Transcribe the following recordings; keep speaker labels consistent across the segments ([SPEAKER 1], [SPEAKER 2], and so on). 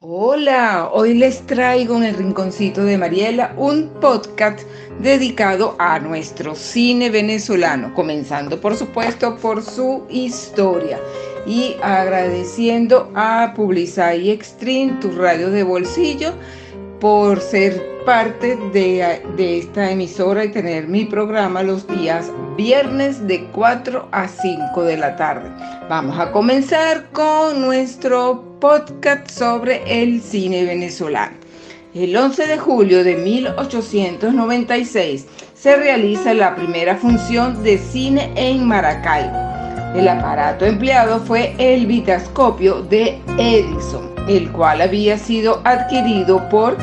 [SPEAKER 1] Hola, hoy les traigo en el Rinconcito de Mariela un podcast dedicado a nuestro cine venezolano, comenzando por supuesto por su historia y agradeciendo a Publicity Extreme, tu radio de bolsillo, por ser parte de, de, esta emisora y tener mi programa los días viernes de 4 a 5 de la tarde. Vamos a comenzar con nuestro podcast sobre el cine venezolano. El 11 de julio de 1896 se realiza la primera función de cine en Maracaibo. El aparato empleado fue el vitascopio de Edison, el cual había sido adquirido por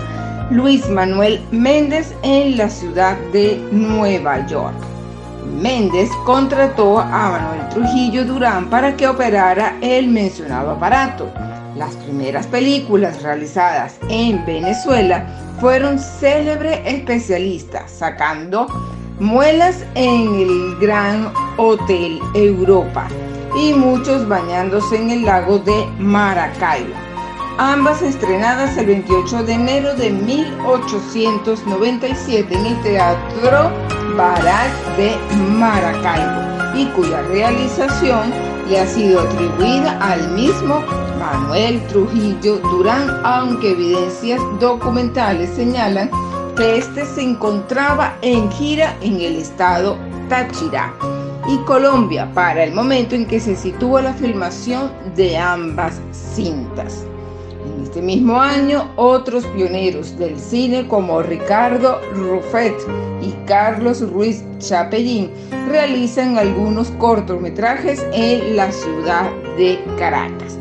[SPEAKER 1] Luis Manuel Méndez en la ciudad de Nueva York. Méndez contrató a Manuel Trujillo Durán para que operara el mencionado aparato. Las primeras películas realizadas en Venezuela fueron célebres especialistas, sacando muelas en el Gran Hotel Europa y muchos bañándose en el lago de Maracaibo. Ambas estrenadas el 28 de enero de 1897 en el Teatro Barat de Maracaibo y cuya realización le ha sido atribuida al mismo Manuel Trujillo Durán, aunque evidencias documentales señalan que este se encontraba en gira en el estado Táchira y Colombia para el momento en que se sitúa la filmación de ambas cintas. En este mismo año, otros pioneros del cine como Ricardo Ruffet y Carlos Ruiz Chapellín realizan algunos cortometrajes en la ciudad de Caracas.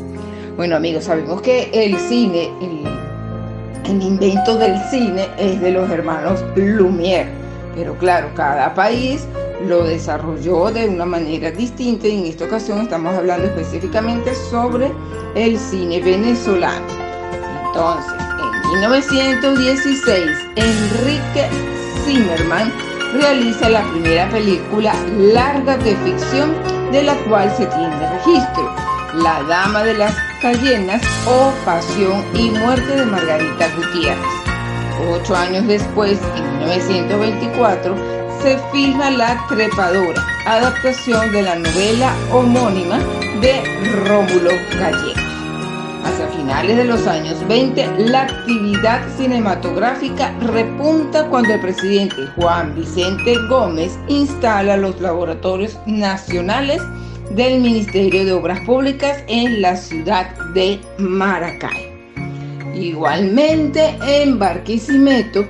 [SPEAKER 1] Bueno amigos, sabemos que el cine, el, invento del cine es de los hermanos Lumière, pero claro, cada país lo desarrolló de una manera distinta y en esta ocasión estamos hablando específicamente sobre el cine venezolano. Entonces, en 1916, Enrique Zimmerman realiza la primera película larga de ficción de la cual se tiene registro, La Dama de las Cayenas o Pasión y Muerte de Margarita Gutiérrez. Ocho años después, en 1924, se filma La Trepadora, adaptación de la novela homónima de Rómulo Gallegos. Hacia finales de los años 20, la actividad cinematográfica repunta cuando el presidente Juan Vicente Gómez instala los laboratorios nacionales del Ministerio de Obras Públicas en la ciudad de Maracay. Igualmente en Barquisimeto,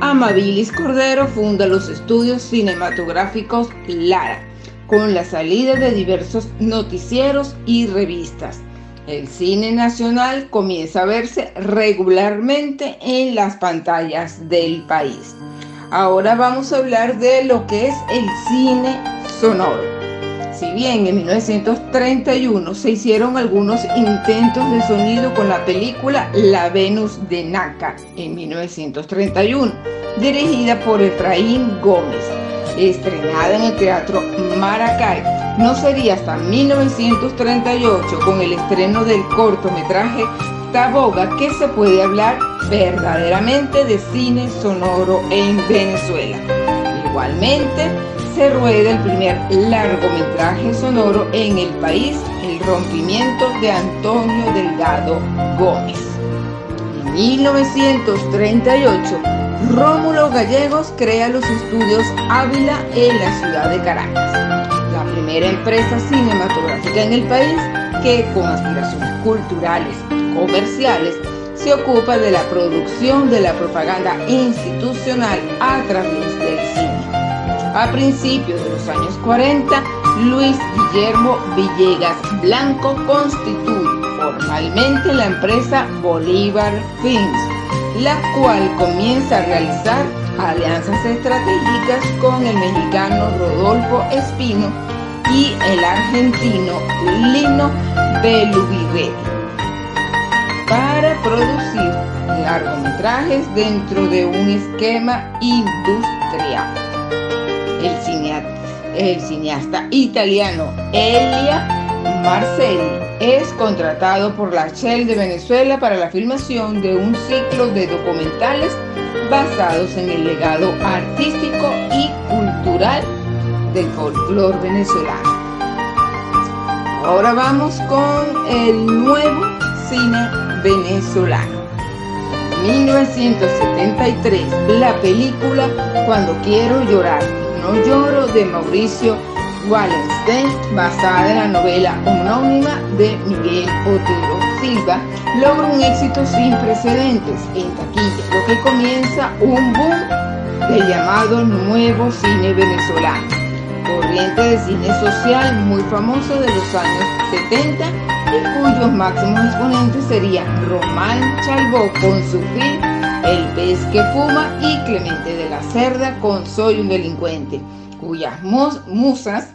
[SPEAKER 1] Amabilis Cordero funda los estudios cinematográficos Lara, con la salida de diversos noticieros y revistas. El cine nacional comienza a verse regularmente en las pantallas del país. Ahora vamos a hablar de lo que es el cine sonoro. Si bien en 1931 se hicieron algunos intentos de sonido con la película La Venus de Naca en 1931, dirigida por Efraín Gómez, estrenada en el Teatro Maracay, no sería hasta 1938 con el estreno del cortometraje Taboga que se puede hablar verdaderamente de cine sonoro en Venezuela. Igualmente, se rueda el primer largometraje sonoro en el país, El rompimiento de Antonio Delgado Gómez. En 1938, Rómulo Gallegos crea los estudios Ávila en la ciudad de Caracas, la primera empresa cinematográfica en el país que con aspiraciones culturales, comerciales, se ocupa de la producción de la propaganda institucional a través del cine. A principios de los años 40, Luis Guillermo Villegas Blanco constituye formalmente la empresa Bolívar Films, la cual comienza a realizar alianzas estratégicas con el mexicano Rodolfo Espino y el argentino Lino Beluvirelli para producir largometrajes dentro de un esquema industrial el cineasta, italiano Elia Marcelli es contratado por la Shell de Venezuela para la filmación de un ciclo de documentales basados en el legado artístico y cultural del folclore venezolano. Ahora vamos con el nuevo cine venezolano. 1973, la película Cuando quiero llorar, lloro de Mauricio Wallenstein, basada en la novela homónima de Miguel Otero Silva, logra un éxito sin precedentes en taquilla, lo que comienza un boom del llamado nuevo cine venezolano, corriente de cine social muy famoso de los años 70 y cuyos máximos exponentes serían Román Chalbó con su film El pez que fuma y Clemente de la Cerda con Soy un delincuente, cuyas musas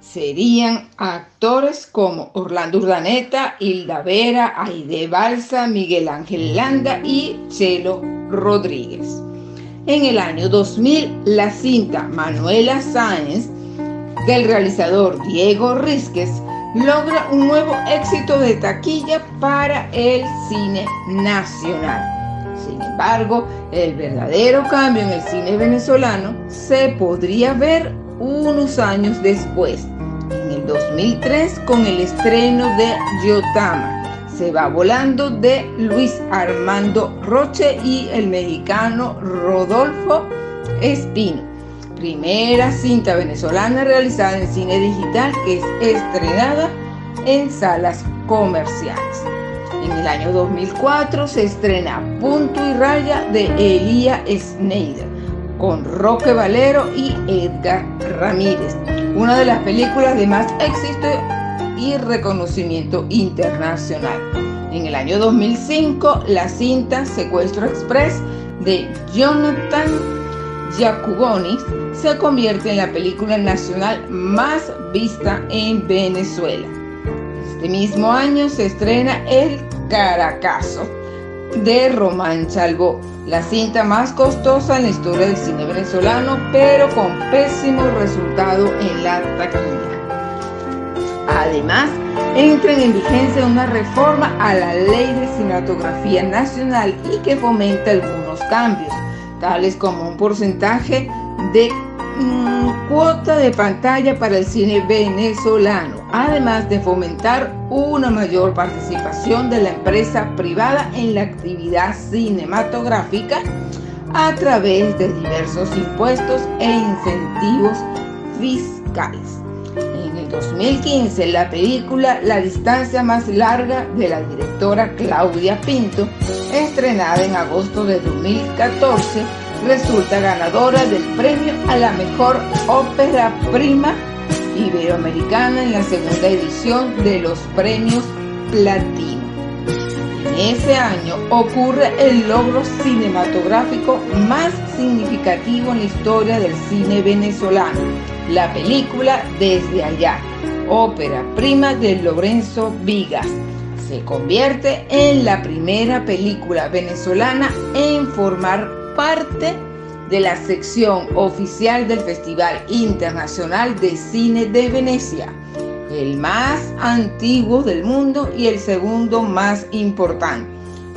[SPEAKER 1] serían actores como Orlando Urdaneta, Hilda Vera, Aide Balsa, Miguel Ángel Landa y Chelo Rodríguez. En el año 2000, la cinta Manuela Sáenz del realizador Diego Rizquez logra un nuevo éxito de taquilla para el cine nacional. Sin embargo, el verdadero cambio en el cine venezolano se podría ver unos años después, en el 2003 con el estreno de Yotama. Se va volando de Luis Armando Roche y el mexicano Rodolfo Espino. Primera cinta venezolana realizada en cine digital que es estrenada en salas comerciales. En el año 2004 se estrena Punto y Raya de Elía Schneider con Roque Valero y Edgar Ramírez, una de las películas de más éxito y reconocimiento internacional. En el año 2005, la cinta Secuestro Express de Jonathan Jacobonis se convierte en la película nacional más vista en Venezuela. Este mismo año se estrena El Caracazo de Román Chalbó, la cinta más costosa en la historia del cine venezolano, pero con pésimo resultado en la taquilla. Además, entra en vigencia una reforma a la ley de cinematografía nacional y que fomenta algunos cambios, tales como un porcentaje de mm, cuota de pantalla para el cine venezolano, además de fomentar una mayor participación de la empresa privada en la actividad cinematográfica a través de diversos impuestos e incentivos fiscales. En el 2015, la película La distancia más larga de la directora Claudia Pinto, estrenada en agosto de 2014, resulta ganadora del premio a la mejor ópera prima iberoamericana en la segunda edición de los premios Platino. En ese año ocurre el logro cinematográfico más significativo en la historia del cine venezolano, la película Desde allá, ópera prima de Lorenzo Vigas. Se convierte en la primera película venezolana en formar parte de la sección oficial del Festival Internacional de Cine de Venecia, el más antiguo del mundo y el segundo más importante.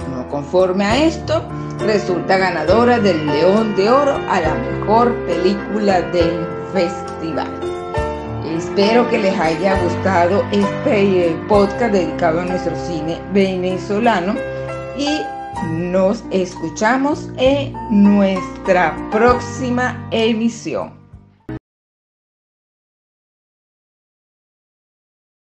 [SPEAKER 1] No conforme a esto, resulta ganadora del León de Oro a la mejor película del festival. Espero que les haya gustado este eh, podcast dedicado a nuestro cine venezolano y nos escuchamos en nuestra próxima emisión.